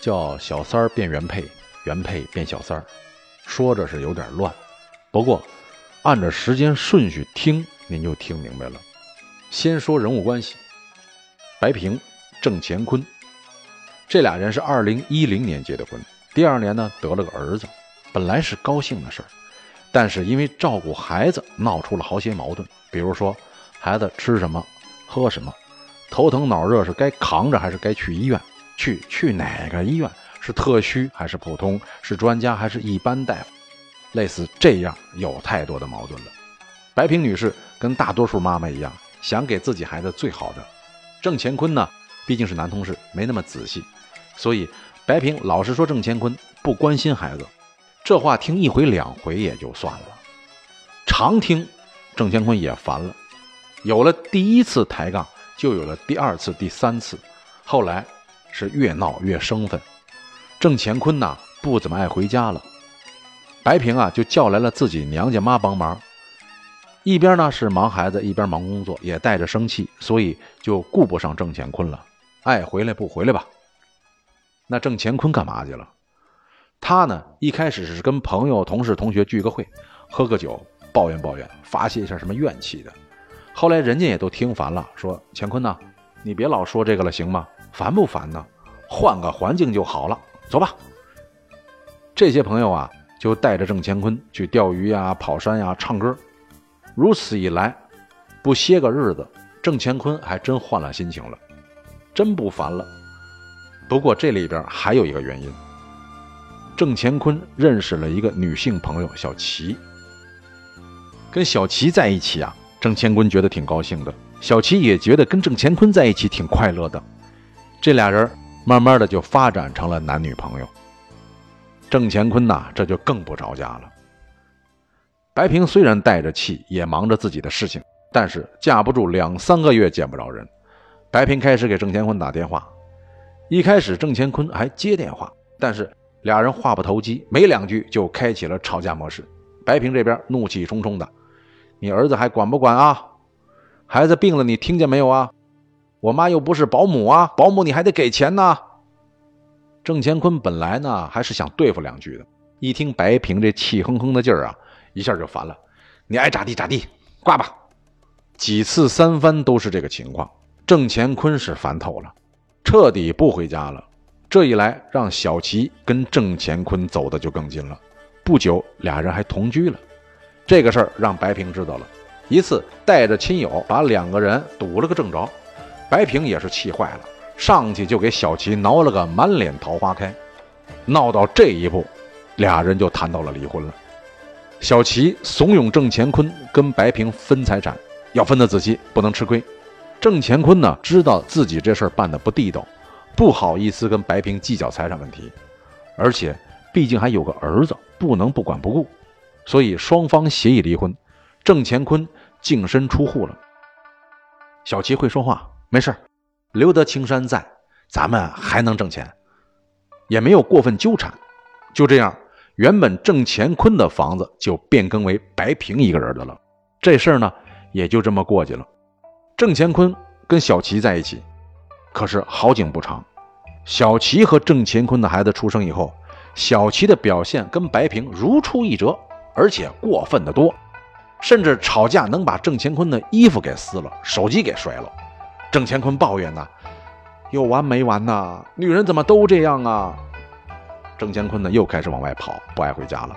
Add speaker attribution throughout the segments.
Speaker 1: 叫“小三儿变原配，原配变小三儿”，说着是有点乱，不过按着时间顺序听，您就听明白了。先说人物关系，白平、郑乾坤这俩人是二零一零年结的婚，第二年呢得了个儿子，本来是高兴的事儿。但是因为照顾孩子闹出了好些矛盾，比如说孩子吃什么、喝什么，头疼脑热是该扛着还是该去医院？去去哪个医院？是特需还是普通？是专家还是一般大夫？类似这样有太多的矛盾了。白萍女士跟大多数妈妈一样，想给自己孩子最好的。郑乾坤呢，毕竟是男同事，没那么仔细，所以白萍老是说郑乾坤不关心孩子。这话听一回两回也就算了，常听，郑乾坤也烦了。有了第一次抬杠，就有了第二次、第三次，后来是越闹越生分。郑乾坤呐，不怎么爱回家了。白平啊，就叫来了自己娘家妈帮忙，一边呢是忙孩子，一边忙工作，也带着生气，所以就顾不上郑乾坤了。爱回来不回来吧？那郑乾坤干嘛去了？他呢，一开始是跟朋友、同事、同学聚个会，喝个酒，抱怨抱怨，发泄一下什么怨气的。后来人家也都听烦了，说：“乾坤呐，你别老说这个了，行吗？烦不烦呢？换个环境就好了，走吧。”这些朋友啊，就带着郑乾坤去钓鱼呀、跑山呀、唱歌。如此一来，不歇个日子，郑乾坤还真换了心情了，真不烦了。不过这里边还有一个原因。郑乾坤认识了一个女性朋友小琪，跟小琪在一起啊，郑乾坤觉得挺高兴的，小琪也觉得跟郑乾坤在一起挺快乐的，这俩人慢慢的就发展成了男女朋友。郑乾坤呐，这就更不着家了。白平虽然带着气，也忙着自己的事情，但是架不住两三个月见不着人。白平开始给郑乾坤打电话，一开始郑乾坤还接电话，但是。俩人话不投机，没两句就开启了吵架模式。白平这边怒气冲冲的：“你儿子还管不管啊？孩子病了，你听见没有啊？我妈又不是保姆啊，保姆你还得给钱呢。”郑乾坤本来呢还是想对付两句的，一听白平这气哼哼的劲儿啊，一下就烦了：“你爱咋地咋地，挂吧。”几次三番都是这个情况，郑乾坤是烦透了，彻底不回家了。这一来，让小琪跟郑乾坤走的就更近了。不久，俩人还同居了。这个事儿让白平知道了，一次带着亲友把两个人堵了个正着。白平也是气坏了，上去就给小琪挠了个满脸桃花开。闹到这一步，俩人就谈到了离婚了。小琪怂恿郑乾坤跟白平分财产，要分得仔细，不能吃亏。郑乾坤呢，知道自己这事儿办得不地道。不好意思跟白平计较财产问题，而且毕竟还有个儿子，不能不管不顾，所以双方协议离婚。郑乾坤净身出户了。小琪会说话，没事留得青山在，咱们还能挣钱，也没有过分纠缠。就这样，原本郑乾坤的房子就变更为白平一个人的了。这事儿呢，也就这么过去了。郑乾坤跟小琪在一起。可是好景不长，小琪和郑乾坤的孩子出生以后，小琪的表现跟白平如出一辙，而且过分的多，甚至吵架能把郑乾坤的衣服给撕了，手机给摔了。郑乾坤抱怨呐：“有完没完呐？女人怎么都这样啊？”郑乾坤呢又开始往外跑，不爱回家了。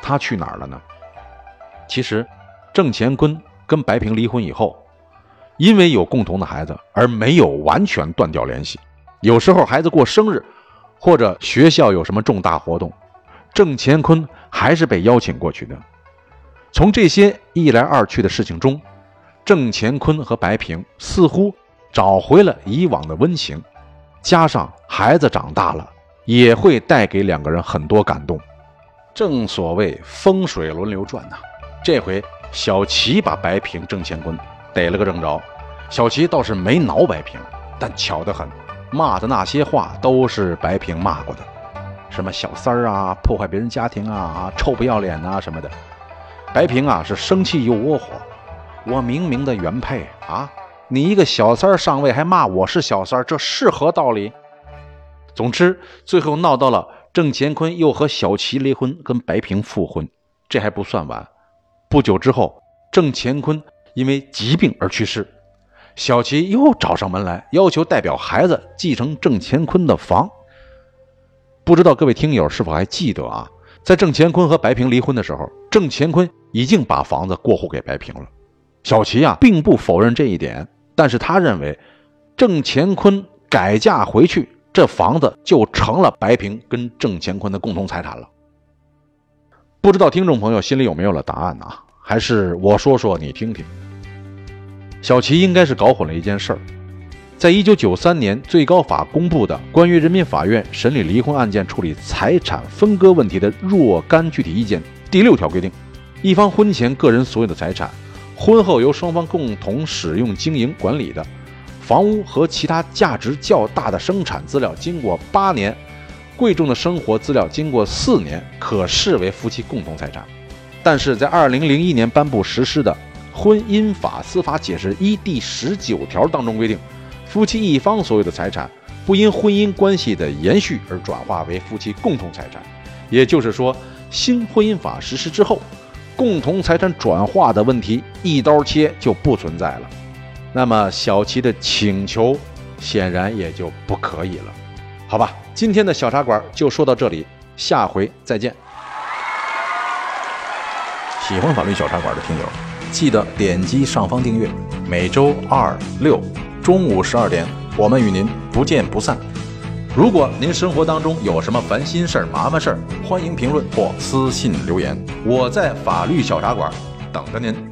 Speaker 1: 他去哪儿了呢？其实，郑乾坤跟白萍离婚以后。因为有共同的孩子，而没有完全断掉联系。有时候孩子过生日，或者学校有什么重大活动，郑乾坤还是被邀请过去的。从这些一来二去的事情中，郑乾坤和白萍似乎找回了以往的温情。加上孩子长大了，也会带给两个人很多感动。正所谓风水轮流转呐，这回小齐把白平郑乾坤逮了个正着，小齐倒是没挠白平，但巧得很，骂的那些话都是白平骂过的，什么小三儿啊，破坏别人家庭啊，臭不要脸啊什么的。白平啊是生气又窝火，我明明的原配啊，你一个小三上位还骂我是小三儿，这是何道理？总之，最后闹到了。郑乾坤又和小齐离婚，跟白平复婚，这还不算完。不久之后，郑乾坤因为疾病而去世，小齐又找上门来，要求代表孩子继承郑乾坤的房。不知道各位听友是否还记得啊？在郑乾坤和白平离婚的时候，郑乾坤已经把房子过户给白平了。小齐啊，并不否认这一点，但是他认为郑乾坤改嫁回去。这房子就成了白平跟郑乾坤的共同财产了。不知道听众朋友心里有没有了答案呢？还是我说说你听听。小齐应该是搞混了一件事儿，在一九九三年最高法公布的关于人民法院审理离婚案件处理财产分割问题的若干具体意见第六条规定，一方婚前个人所有的财产，婚后由双方共同使用、经营、管理的。房屋和其他价值较大的生产资料，经过八年；贵重的生活资料经过四年，可视为夫妻共同财产。但是在二零零一年颁布实施的《婚姻法司法解释一》第十九条当中规定，夫妻一方所有的财产不因婚姻关系的延续而转化为夫妻共同财产。也就是说，新婚姻法实施之后，共同财产转化的问题一刀切就不存在了。那么小齐的请求显然也就不可以了，好吧？今天的小茶馆就说到这里，下回再见。喜欢法律小茶馆的听友，记得点击上方订阅。每周二六中午十二点，我们与您不见不散。如果您生活当中有什么烦心事儿、麻烦事儿，欢迎评论或私信留言，我在法律小茶馆等着您。